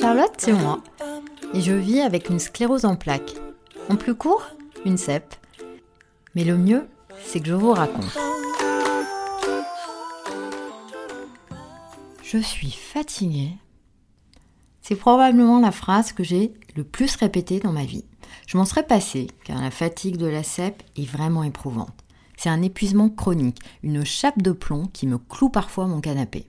Charlotte, c'est moi. Et je vis avec une sclérose en plaques. En plus court, une cèpe. Mais le mieux, c'est que je vous raconte. Je suis fatiguée. C'est probablement la phrase que j'ai le plus répétée dans ma vie. Je m'en serais passée, car la fatigue de la cèpe est vraiment éprouvante. C'est un épuisement chronique, une chape de plomb qui me cloue parfois mon canapé.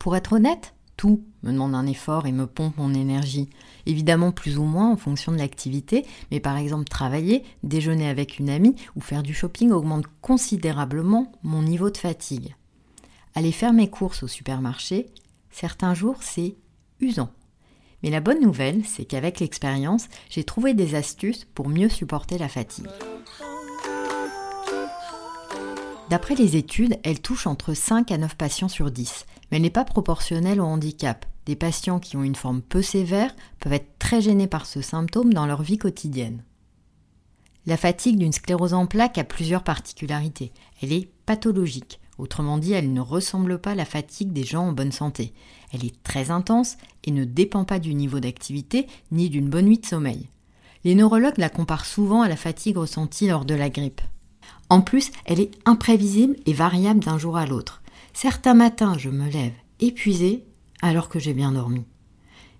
Pour être honnête, tout me demande un effort et me pompe mon énergie. Évidemment plus ou moins en fonction de l'activité, mais par exemple travailler, déjeuner avec une amie ou faire du shopping augmente considérablement mon niveau de fatigue. Aller faire mes courses au supermarché, certains jours c'est usant. Mais la bonne nouvelle, c'est qu'avec l'expérience, j'ai trouvé des astuces pour mieux supporter la fatigue. D'après les études, elle touche entre 5 à 9 patients sur 10, mais elle n'est pas proportionnelle au handicap. Des patients qui ont une forme peu sévère peuvent être très gênés par ce symptôme dans leur vie quotidienne. La fatigue d'une sclérose en plaques a plusieurs particularités. Elle est pathologique, autrement dit, elle ne ressemble pas à la fatigue des gens en bonne santé. Elle est très intense et ne dépend pas du niveau d'activité ni d'une bonne nuit de sommeil. Les neurologues la comparent souvent à la fatigue ressentie lors de la grippe. En plus, elle est imprévisible et variable d'un jour à l'autre. Certains matins, je me lève épuisée alors que j'ai bien dormi.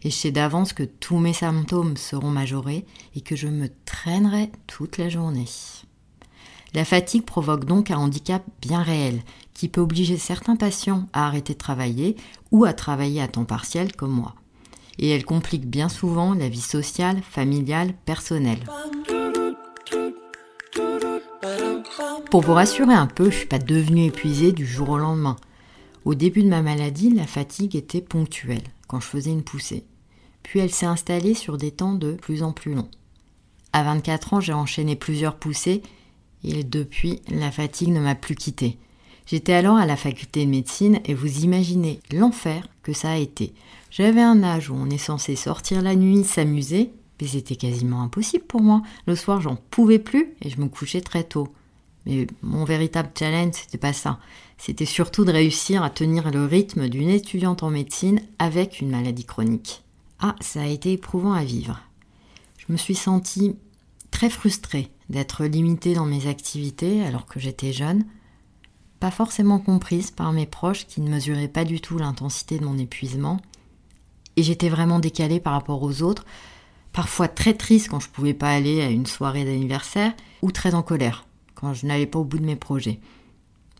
Et je sais d'avance que tous mes symptômes seront majorés et que je me traînerai toute la journée. La fatigue provoque donc un handicap bien réel qui peut obliger certains patients à arrêter de travailler ou à travailler à temps partiel comme moi. Et elle complique bien souvent la vie sociale, familiale, personnelle. Pour vous rassurer un peu, je ne suis pas devenue épuisée du jour au lendemain. Au début de ma maladie, la fatigue était ponctuelle, quand je faisais une poussée. Puis elle s'est installée sur des temps de plus en plus longs. À 24 ans, j'ai enchaîné plusieurs poussées et depuis, la fatigue ne m'a plus quittée. J'étais alors à la faculté de médecine et vous imaginez l'enfer que ça a été. J'avais un âge où on est censé sortir la nuit, s'amuser, mais c'était quasiment impossible pour moi. Le soir, j'en pouvais plus et je me couchais très tôt. Mais mon véritable challenge, c'était pas ça. C'était surtout de réussir à tenir le rythme d'une étudiante en médecine avec une maladie chronique. Ah, ça a été éprouvant à vivre. Je me suis sentie très frustrée d'être limitée dans mes activités alors que j'étais jeune, pas forcément comprise par mes proches qui ne mesuraient pas du tout l'intensité de mon épuisement, et j'étais vraiment décalée par rapport aux autres, parfois très triste quand je pouvais pas aller à une soirée d'anniversaire, ou très en colère quand je n'allais pas au bout de mes projets.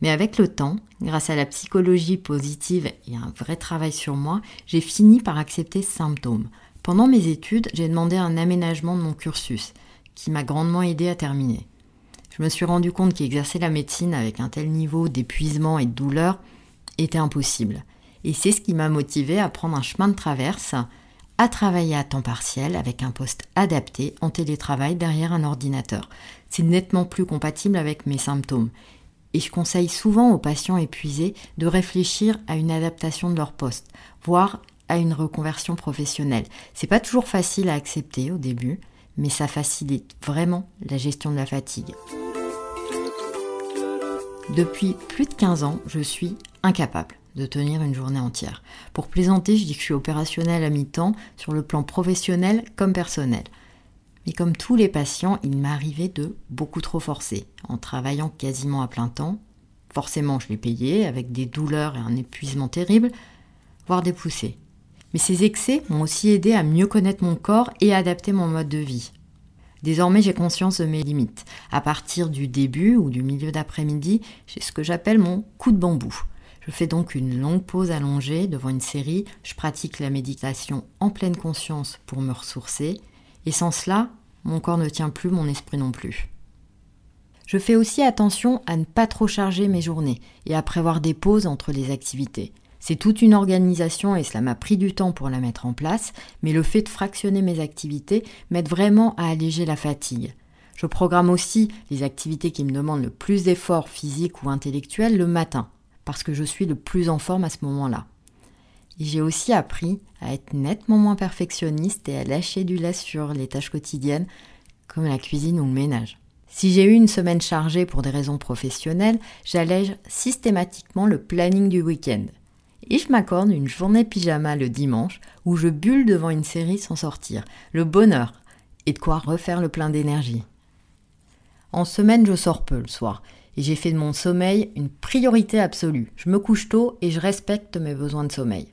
Mais avec le temps, grâce à la psychologie positive et un vrai travail sur moi, j'ai fini par accepter ce symptôme. Pendant mes études, j'ai demandé un aménagement de mon cursus, qui m'a grandement aidé à terminer. Je me suis rendu compte qu'exercer la médecine avec un tel niveau d'épuisement et de douleur était impossible. Et c'est ce qui m'a motivé à prendre un chemin de traverse, à travailler à temps partiel avec un poste adapté en télétravail derrière un ordinateur c'est nettement plus compatible avec mes symptômes. Et je conseille souvent aux patients épuisés de réfléchir à une adaptation de leur poste, voire à une reconversion professionnelle. C'est pas toujours facile à accepter au début, mais ça facilite vraiment la gestion de la fatigue. Depuis plus de 15 ans, je suis incapable de tenir une journée entière. Pour plaisanter, je dis que je suis opérationnelle à mi-temps sur le plan professionnel comme personnel. Mais comme tous les patients, il m'arrivait de beaucoup trop forcer, en travaillant quasiment à plein temps. Forcément, je l'ai payé, avec des douleurs et un épuisement terrible, voire des poussées. Mais ces excès m'ont aussi aidé à mieux connaître mon corps et à adapter mon mode de vie. Désormais, j'ai conscience de mes limites. À partir du début ou du milieu d'après-midi, j'ai ce que j'appelle mon coup de bambou. Je fais donc une longue pause allongée devant une série, je pratique la méditation en pleine conscience pour me ressourcer et sans cela, mon corps ne tient plus, mon esprit non plus. Je fais aussi attention à ne pas trop charger mes journées et à prévoir des pauses entre les activités. C'est toute une organisation et cela m'a pris du temps pour la mettre en place, mais le fait de fractionner mes activités m'aide vraiment à alléger la fatigue. Je programme aussi les activités qui me demandent le plus d'efforts physiques ou intellectuels le matin, parce que je suis le plus en forme à ce moment-là j'ai aussi appris à être nettement moins perfectionniste et à lâcher du lest sur les tâches quotidiennes comme la cuisine ou le ménage. Si j'ai eu une semaine chargée pour des raisons professionnelles, j'allège systématiquement le planning du week-end. Et je m'accorde une journée pyjama le dimanche où je bulle devant une série sans sortir. Le bonheur. Et de quoi refaire le plein d'énergie. En semaine, je sors peu le soir. Et j'ai fait de mon sommeil une priorité absolue. Je me couche tôt et je respecte mes besoins de sommeil.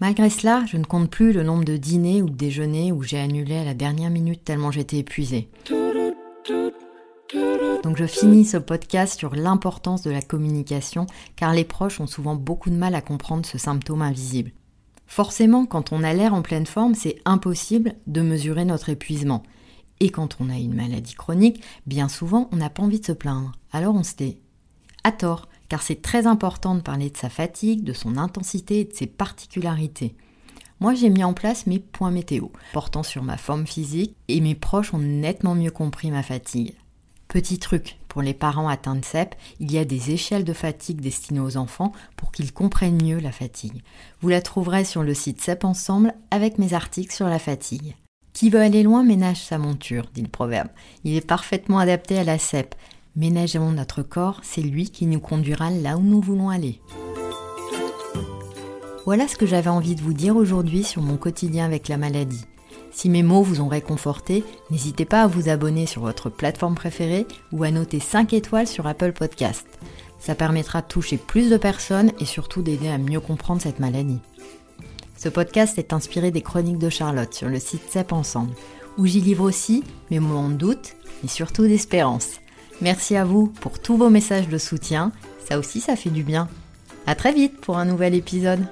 Malgré cela, je ne compte plus le nombre de dîners ou de déjeuners où j'ai annulé à la dernière minute tellement j'étais épuisée. Donc je finis ce podcast sur l'importance de la communication car les proches ont souvent beaucoup de mal à comprendre ce symptôme invisible. Forcément, quand on a l'air en pleine forme, c'est impossible de mesurer notre épuisement. Et quand on a une maladie chronique, bien souvent, on n'a pas envie de se plaindre. Alors on se tait. À tort, car c'est très important de parler de sa fatigue, de son intensité et de ses particularités. Moi, j'ai mis en place mes points météo, portant sur ma forme physique, et mes proches ont nettement mieux compris ma fatigue. Petit truc, pour les parents atteints de CEP, il y a des échelles de fatigue destinées aux enfants pour qu'ils comprennent mieux la fatigue. Vous la trouverez sur le site CEP Ensemble avec mes articles sur la fatigue. Qui veut aller loin ménage sa monture, dit le proverbe. Il est parfaitement adapté à la CEP. Ménageons notre corps, c'est lui qui nous conduira là où nous voulons aller. Voilà ce que j'avais envie de vous dire aujourd'hui sur mon quotidien avec la maladie. Si mes mots vous ont réconforté, n'hésitez pas à vous abonner sur votre plateforme préférée ou à noter 5 étoiles sur Apple Podcast. Ça permettra de toucher plus de personnes et surtout d'aider à mieux comprendre cette maladie. Ce podcast est inspiré des chroniques de Charlotte sur le site CEP Ensemble, où j'y livre aussi mes moments de doute, mais surtout d'espérance. Merci à vous pour tous vos messages de soutien, ça aussi ça fait du bien. A très vite pour un nouvel épisode.